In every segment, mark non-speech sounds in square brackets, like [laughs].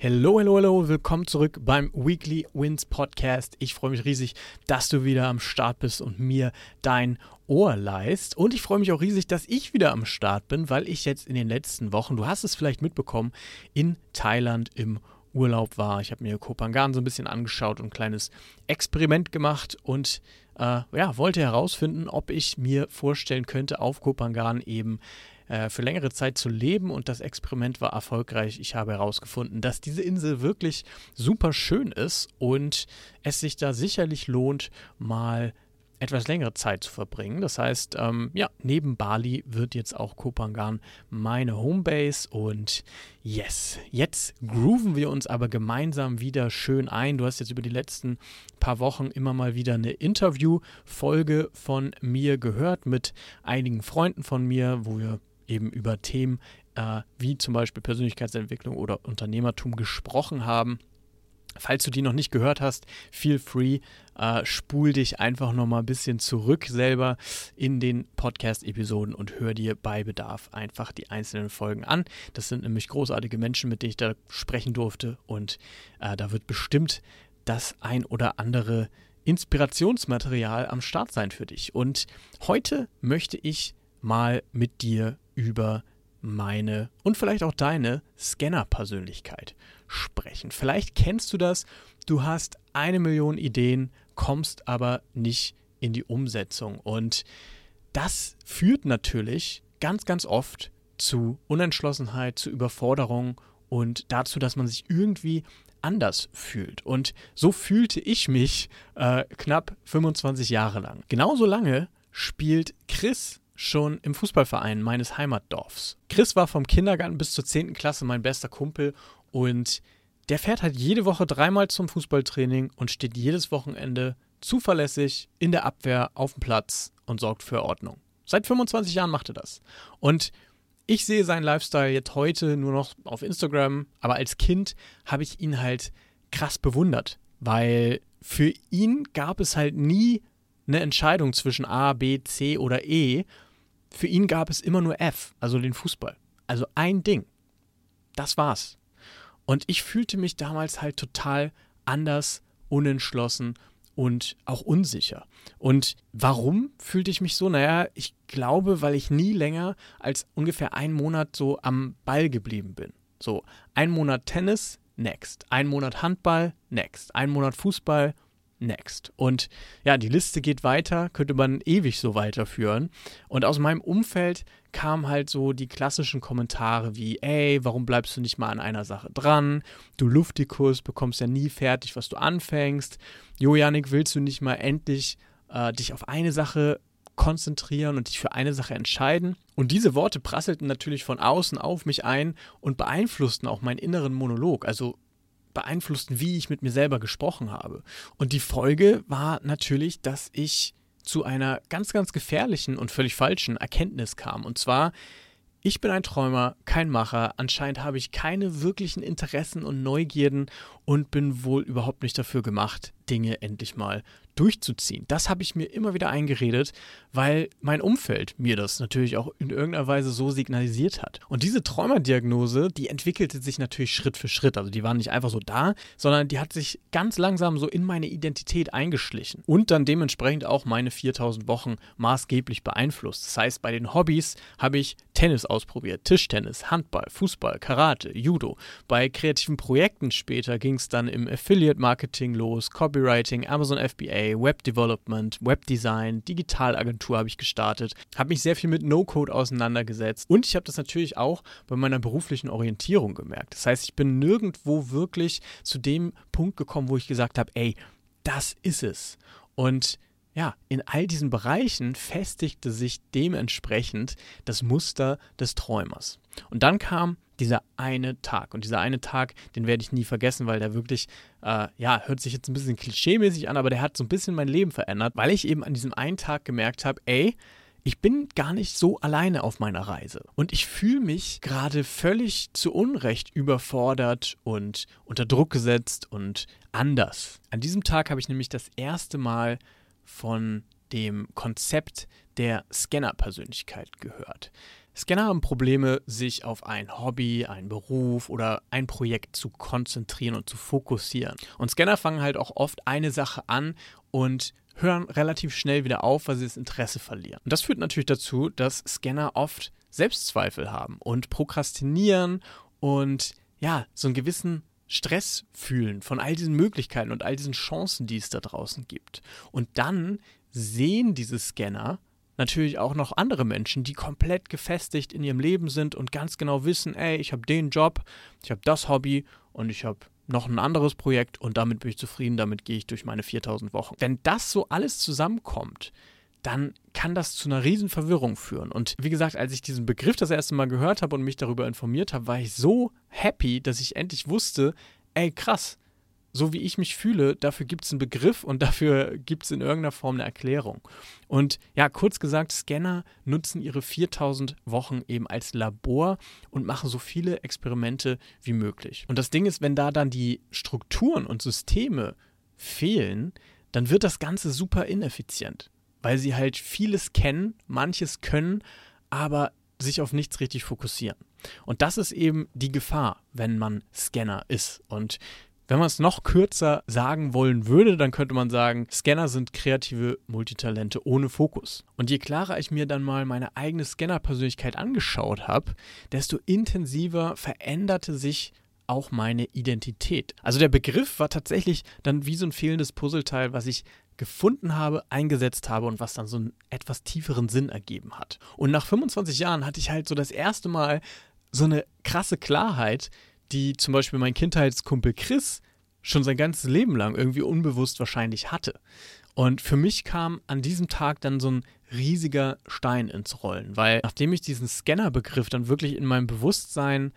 Hello, hello, hello, willkommen zurück beim Weekly Wins Podcast. Ich freue mich riesig, dass du wieder am Start bist und mir dein Ohr leist. Und ich freue mich auch riesig, dass ich wieder am Start bin, weil ich jetzt in den letzten Wochen, du hast es vielleicht mitbekommen, in Thailand im Urlaub war. Ich habe mir Kopangan so ein bisschen angeschaut und ein kleines Experiment gemacht und äh, ja, wollte herausfinden, ob ich mir vorstellen könnte, auf Kopangan eben äh, für längere Zeit zu leben und das Experiment war erfolgreich. Ich habe herausgefunden, dass diese Insel wirklich super schön ist und es sich da sicherlich lohnt, mal etwas längere Zeit zu verbringen. Das heißt, ähm, ja, neben Bali wird jetzt auch Kopangan meine Homebase und yes, jetzt grooven wir uns aber gemeinsam wieder schön ein. Du hast jetzt über die letzten paar Wochen immer mal wieder eine Interview-Folge von mir gehört mit einigen Freunden von mir, wo wir eben über Themen äh, wie zum Beispiel Persönlichkeitsentwicklung oder Unternehmertum gesprochen haben. Falls du die noch nicht gehört hast, feel free, äh, spul dich einfach nochmal ein bisschen zurück selber in den Podcast-Episoden und hör dir bei Bedarf einfach die einzelnen Folgen an. Das sind nämlich großartige Menschen, mit denen ich da sprechen durfte und äh, da wird bestimmt das ein oder andere Inspirationsmaterial am Start sein für dich. Und heute möchte ich mal mit dir über meine und vielleicht auch deine Scanner-Persönlichkeit sprechen. Vielleicht kennst du das, du hast eine Million Ideen, kommst aber nicht in die Umsetzung. Und das führt natürlich ganz, ganz oft zu Unentschlossenheit, zu Überforderung und dazu, dass man sich irgendwie anders fühlt. Und so fühlte ich mich äh, knapp 25 Jahre lang. Genauso lange spielt Chris schon im Fußballverein meines Heimatdorfs. Chris war vom Kindergarten bis zur 10. Klasse mein bester Kumpel und der fährt halt jede Woche dreimal zum Fußballtraining und steht jedes Wochenende zuverlässig in der Abwehr auf dem Platz und sorgt für Ordnung. Seit 25 Jahren macht er das. Und ich sehe seinen Lifestyle jetzt heute nur noch auf Instagram, aber als Kind habe ich ihn halt krass bewundert, weil für ihn gab es halt nie eine Entscheidung zwischen A, B, C oder E, für ihn gab es immer nur F, also den Fußball. Also ein Ding. Das war's. Und ich fühlte mich damals halt total anders, unentschlossen und auch unsicher. Und warum fühlte ich mich so? Naja, ich glaube, weil ich nie länger als ungefähr einen Monat so am Ball geblieben bin. So, ein Monat Tennis, next. Ein Monat Handball, next. Ein Monat Fußball, next. Und ja, die Liste geht weiter, könnte man ewig so weiterführen. Und aus meinem Umfeld kamen halt so die klassischen Kommentare wie, ey, warum bleibst du nicht mal an einer Sache dran? Du Luftikus, bekommst ja nie fertig, was du anfängst. Jo, Janik, willst du nicht mal endlich äh, dich auf eine Sache konzentrieren und dich für eine Sache entscheiden. Und diese Worte prasselten natürlich von außen auf mich ein und beeinflussten auch meinen inneren Monolog. Also beeinflussten, wie ich mit mir selber gesprochen habe. Und die Folge war natürlich, dass ich zu einer ganz, ganz gefährlichen und völlig falschen Erkenntnis kam. Und zwar, ich bin ein Träumer, kein Macher. Anscheinend habe ich keine wirklichen Interessen und Neugierden und bin wohl überhaupt nicht dafür gemacht, Dinge endlich mal durchzuziehen. Das habe ich mir immer wieder eingeredet, weil mein Umfeld mir das natürlich auch in irgendeiner Weise so signalisiert hat. Und diese Träumerdiagnose, die entwickelte sich natürlich Schritt für Schritt. Also die war nicht einfach so da, sondern die hat sich ganz langsam so in meine Identität eingeschlichen und dann dementsprechend auch meine 4000 Wochen maßgeblich beeinflusst. Das heißt, bei den Hobbys habe ich Tennis ausprobiert, Tischtennis, Handball, Fußball, Karate, Judo. Bei kreativen Projekten später ging es dann im Affiliate Marketing los, Copywriting, Amazon FBA, Web Development, Webdesign, Digitalagentur habe ich gestartet, habe mich sehr viel mit No-Code auseinandergesetzt und ich habe das natürlich auch bei meiner beruflichen Orientierung gemerkt. Das heißt, ich bin nirgendwo wirklich zu dem Punkt gekommen, wo ich gesagt habe, ey, das ist es. Und ja, in all diesen Bereichen festigte sich dementsprechend das Muster des Träumers. Und dann kam dieser eine Tag. Und dieser eine Tag, den werde ich nie vergessen, weil der wirklich, äh, ja, hört sich jetzt ein bisschen klischeemäßig an, aber der hat so ein bisschen mein Leben verändert, weil ich eben an diesem einen Tag gemerkt habe, ey, ich bin gar nicht so alleine auf meiner Reise. Und ich fühle mich gerade völlig zu Unrecht überfordert und unter Druck gesetzt und anders. An diesem Tag habe ich nämlich das erste Mal von dem Konzept der Scanner-Persönlichkeit gehört. Scanner haben Probleme, sich auf ein Hobby, einen Beruf oder ein Projekt zu konzentrieren und zu fokussieren. Und Scanner fangen halt auch oft eine Sache an und hören relativ schnell wieder auf, weil sie das Interesse verlieren. Und das führt natürlich dazu, dass Scanner oft Selbstzweifel haben und prokrastinieren und ja, so einen gewissen Stress fühlen von all diesen Möglichkeiten und all diesen Chancen, die es da draußen gibt. Und dann sehen diese Scanner natürlich auch noch andere Menschen, die komplett gefestigt in ihrem Leben sind und ganz genau wissen, ey, ich habe den Job, ich habe das Hobby und ich habe noch ein anderes Projekt und damit bin ich zufrieden, damit gehe ich durch meine 4000 Wochen. Wenn das so alles zusammenkommt, dann kann das zu einer riesen Verwirrung führen. Und wie gesagt, als ich diesen Begriff das erste Mal gehört habe und mich darüber informiert habe, war ich so happy, dass ich endlich wusste, ey krass, so wie ich mich fühle, dafür gibt es einen Begriff und [laughs] dafür gibt es in irgendeiner Form eine Erklärung. Und ja, kurz gesagt, Scanner nutzen ihre 4000 Wochen eben als Labor und machen so viele Experimente wie möglich. Und das Ding ist, wenn da dann die Strukturen und Systeme fehlen, dann wird das Ganze super ineffizient, weil sie halt vieles kennen, manches können, aber sich auf nichts richtig fokussieren. Und das ist eben die Gefahr, wenn man Scanner ist. Und wenn man es noch kürzer sagen wollen würde, dann könnte man sagen, Scanner sind kreative Multitalente ohne Fokus. Und je klarer ich mir dann mal meine eigene Scanner-Persönlichkeit angeschaut habe, desto intensiver veränderte sich auch meine Identität. Also der Begriff war tatsächlich dann wie so ein fehlendes Puzzleteil, was ich gefunden habe, eingesetzt habe und was dann so einen etwas tieferen Sinn ergeben hat. Und nach 25 Jahren hatte ich halt so das erste Mal so eine krasse Klarheit, die zum Beispiel mein Kindheitskumpel Chris schon sein ganzes Leben lang irgendwie unbewusst wahrscheinlich hatte. Und für mich kam an diesem Tag dann so ein riesiger Stein ins Rollen, weil nachdem ich diesen Scanner-Begriff dann wirklich in meinem Bewusstsein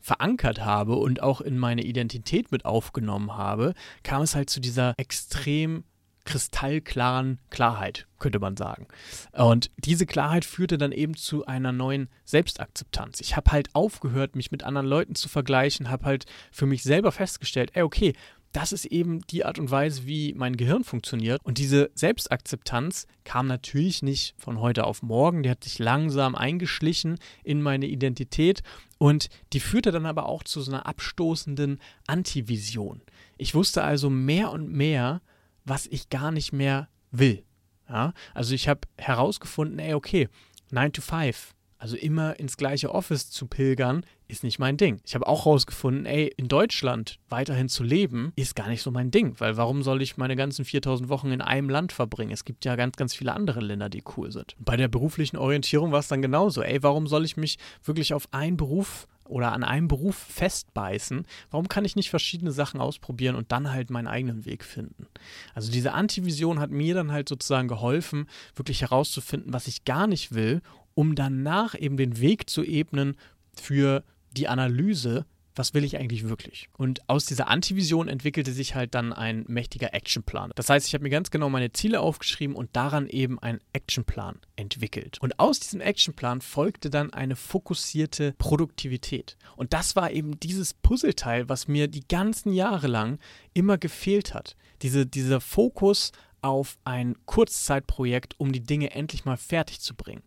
verankert habe und auch in meine Identität mit aufgenommen habe, kam es halt zu dieser extrem kristallklaren Klarheit, könnte man sagen. Und diese Klarheit führte dann eben zu einer neuen Selbstakzeptanz. Ich habe halt aufgehört, mich mit anderen Leuten zu vergleichen, habe halt für mich selber festgestellt, ey, okay, das ist eben die Art und Weise, wie mein Gehirn funktioniert. Und diese Selbstakzeptanz kam natürlich nicht von heute auf morgen. Die hat sich langsam eingeschlichen in meine Identität. Und die führte dann aber auch zu so einer abstoßenden Antivision. Ich wusste also mehr und mehr, was ich gar nicht mehr will. Ja? Also ich habe herausgefunden, ey, okay, 9 to 5, also immer ins gleiche Office zu pilgern, ist nicht mein Ding. Ich habe auch herausgefunden, ey, in Deutschland weiterhin zu leben, ist gar nicht so mein Ding, weil warum soll ich meine ganzen 4000 Wochen in einem Land verbringen? Es gibt ja ganz, ganz viele andere Länder, die cool sind. Bei der beruflichen Orientierung war es dann genauso. Ey, warum soll ich mich wirklich auf einen Beruf oder an einem Beruf festbeißen, warum kann ich nicht verschiedene Sachen ausprobieren und dann halt meinen eigenen Weg finden? Also diese Antivision hat mir dann halt sozusagen geholfen, wirklich herauszufinden, was ich gar nicht will, um danach eben den Weg zu ebnen für die Analyse, was will ich eigentlich wirklich? Und aus dieser Antivision entwickelte sich halt dann ein mächtiger Actionplan. Das heißt, ich habe mir ganz genau meine Ziele aufgeschrieben und daran eben einen Actionplan entwickelt. Und aus diesem Actionplan folgte dann eine fokussierte Produktivität. Und das war eben dieses Puzzleteil, was mir die ganzen Jahre lang immer gefehlt hat. Diese, dieser Fokus auf ein Kurzzeitprojekt, um die Dinge endlich mal fertig zu bringen.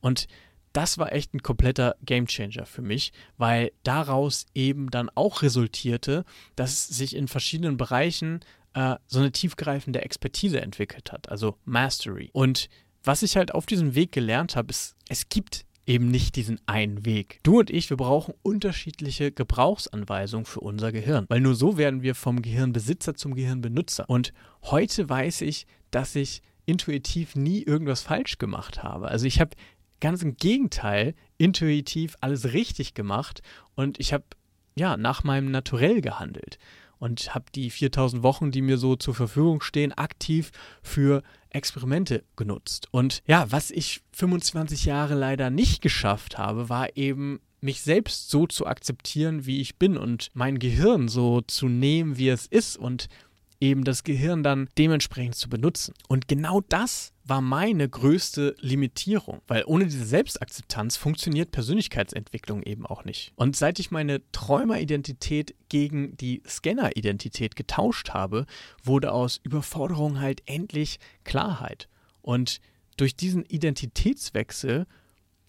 Und das war echt ein kompletter Gamechanger für mich, weil daraus eben dann auch resultierte, dass sich in verschiedenen Bereichen äh, so eine tiefgreifende Expertise entwickelt hat, also Mastery. Und was ich halt auf diesem Weg gelernt habe, ist, es gibt eben nicht diesen einen Weg. Du und ich, wir brauchen unterschiedliche Gebrauchsanweisungen für unser Gehirn, weil nur so werden wir vom Gehirnbesitzer zum Gehirnbenutzer. Und heute weiß ich, dass ich intuitiv nie irgendwas falsch gemacht habe. Also ich habe ganz im Gegenteil intuitiv alles richtig gemacht und ich habe ja nach meinem Naturell gehandelt und habe die 4000 Wochen, die mir so zur Verfügung stehen, aktiv für Experimente genutzt. Und ja, was ich 25 Jahre leider nicht geschafft habe, war eben mich selbst so zu akzeptieren, wie ich bin und mein Gehirn so zu nehmen, wie es ist und eben das Gehirn dann dementsprechend zu benutzen. Und genau das war meine größte Limitierung, weil ohne diese Selbstakzeptanz funktioniert Persönlichkeitsentwicklung eben auch nicht. Und seit ich meine Träumeridentität gegen die Scanneridentität getauscht habe, wurde aus Überforderung halt endlich Klarheit. Und durch diesen Identitätswechsel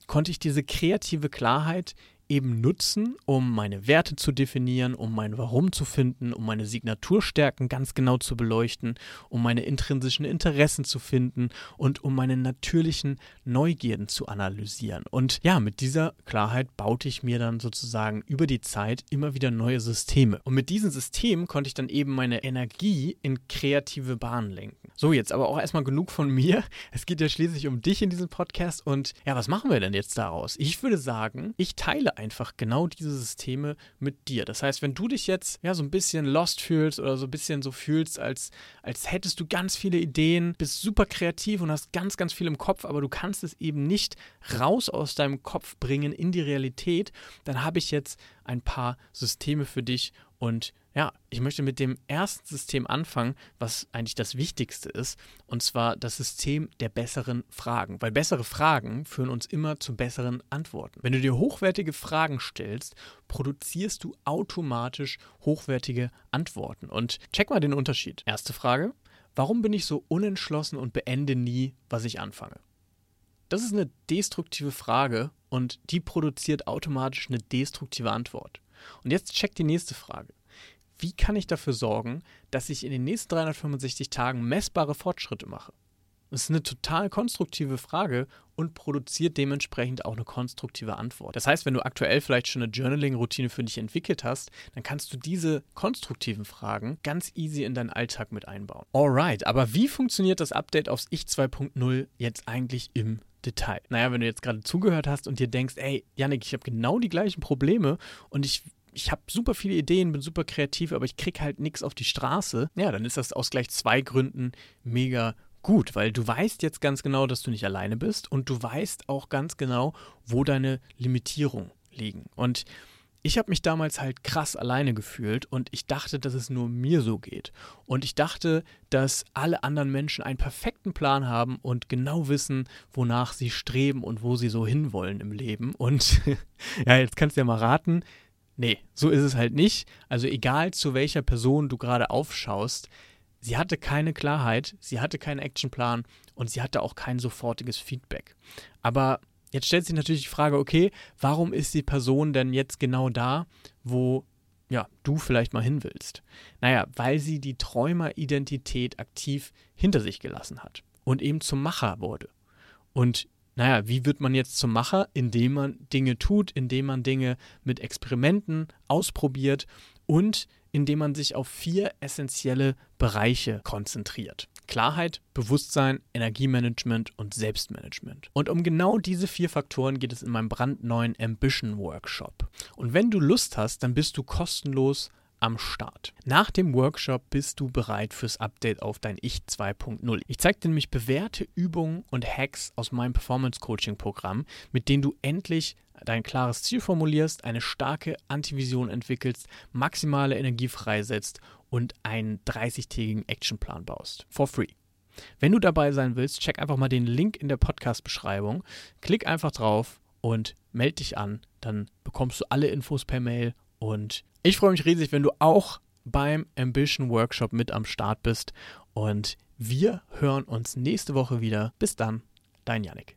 konnte ich diese kreative Klarheit eben nutzen, um meine Werte zu definieren, um mein Warum zu finden, um meine Signaturstärken ganz genau zu beleuchten, um meine intrinsischen Interessen zu finden und um meine natürlichen Neugierden zu analysieren. Und ja, mit dieser Klarheit baute ich mir dann sozusagen über die Zeit immer wieder neue Systeme. Und mit diesen Systemen konnte ich dann eben meine Energie in kreative Bahnen lenken. So, jetzt aber auch erstmal genug von mir. Es geht ja schließlich um dich in diesem Podcast. Und ja, was machen wir denn jetzt daraus? Ich würde sagen, ich teile einfach genau diese Systeme mit dir. Das heißt, wenn du dich jetzt ja so ein bisschen lost fühlst oder so ein bisschen so fühlst, als, als hättest du ganz viele Ideen, bist super kreativ und hast ganz, ganz viel im Kopf, aber du kannst es eben nicht raus aus deinem Kopf bringen in die Realität, dann habe ich jetzt ein paar Systeme für dich und ja, ich möchte mit dem ersten System anfangen, was eigentlich das Wichtigste ist, und zwar das System der besseren Fragen. Weil bessere Fragen führen uns immer zu besseren Antworten. Wenn du dir hochwertige Fragen stellst, produzierst du automatisch hochwertige Antworten. Und check mal den Unterschied. Erste Frage, warum bin ich so unentschlossen und beende nie, was ich anfange? Das ist eine destruktive Frage und die produziert automatisch eine destruktive Antwort. Und jetzt check die nächste Frage wie kann ich dafür sorgen, dass ich in den nächsten 365 Tagen messbare Fortschritte mache? Das ist eine total konstruktive Frage und produziert dementsprechend auch eine konstruktive Antwort. Das heißt, wenn du aktuell vielleicht schon eine Journaling-Routine für dich entwickelt hast, dann kannst du diese konstruktiven Fragen ganz easy in deinen Alltag mit einbauen. Alright, aber wie funktioniert das Update aufs Ich 2.0 jetzt eigentlich im Detail? Naja, wenn du jetzt gerade zugehört hast und dir denkst, ey, Yannick, ich habe genau die gleichen Probleme und ich ich habe super viele Ideen, bin super kreativ, aber ich kriege halt nichts auf die Straße, ja, dann ist das aus gleich zwei Gründen mega gut, weil du weißt jetzt ganz genau, dass du nicht alleine bist und du weißt auch ganz genau, wo deine Limitierungen liegen. Und ich habe mich damals halt krass alleine gefühlt und ich dachte, dass es nur mir so geht. Und ich dachte, dass alle anderen Menschen einen perfekten Plan haben und genau wissen, wonach sie streben und wo sie so hinwollen im Leben. Und [laughs] ja, jetzt kannst du ja mal raten, Nee, so ist es halt nicht. Also egal zu welcher Person du gerade aufschaust, sie hatte keine Klarheit, sie hatte keinen Actionplan und sie hatte auch kein sofortiges Feedback. Aber jetzt stellt sich natürlich die Frage, okay, warum ist die Person denn jetzt genau da, wo ja, du vielleicht mal hin willst? Naja, weil sie die Träumeridentität aktiv hinter sich gelassen hat und eben zum Macher wurde. Und naja, wie wird man jetzt zum Macher? Indem man Dinge tut, indem man Dinge mit Experimenten ausprobiert und indem man sich auf vier essentielle Bereiche konzentriert. Klarheit, Bewusstsein, Energiemanagement und Selbstmanagement. Und um genau diese vier Faktoren geht es in meinem brandneuen Ambition Workshop. Und wenn du Lust hast, dann bist du kostenlos am Start. Nach dem Workshop bist du bereit fürs Update auf dein Ich 2.0. Ich zeige dir nämlich bewährte Übungen und Hacks aus meinem Performance Coaching Programm, mit denen du endlich dein klares Ziel formulierst, eine starke Antivision entwickelst, maximale Energie freisetzt und einen 30-tägigen Actionplan baust. For free. Wenn du dabei sein willst, check einfach mal den Link in der Podcast-Beschreibung, klick einfach drauf und melde dich an. Dann bekommst du alle Infos per Mail und ich freue mich riesig, wenn du auch beim Ambition Workshop mit am Start bist. Und wir hören uns nächste Woche wieder. Bis dann, dein Yannick.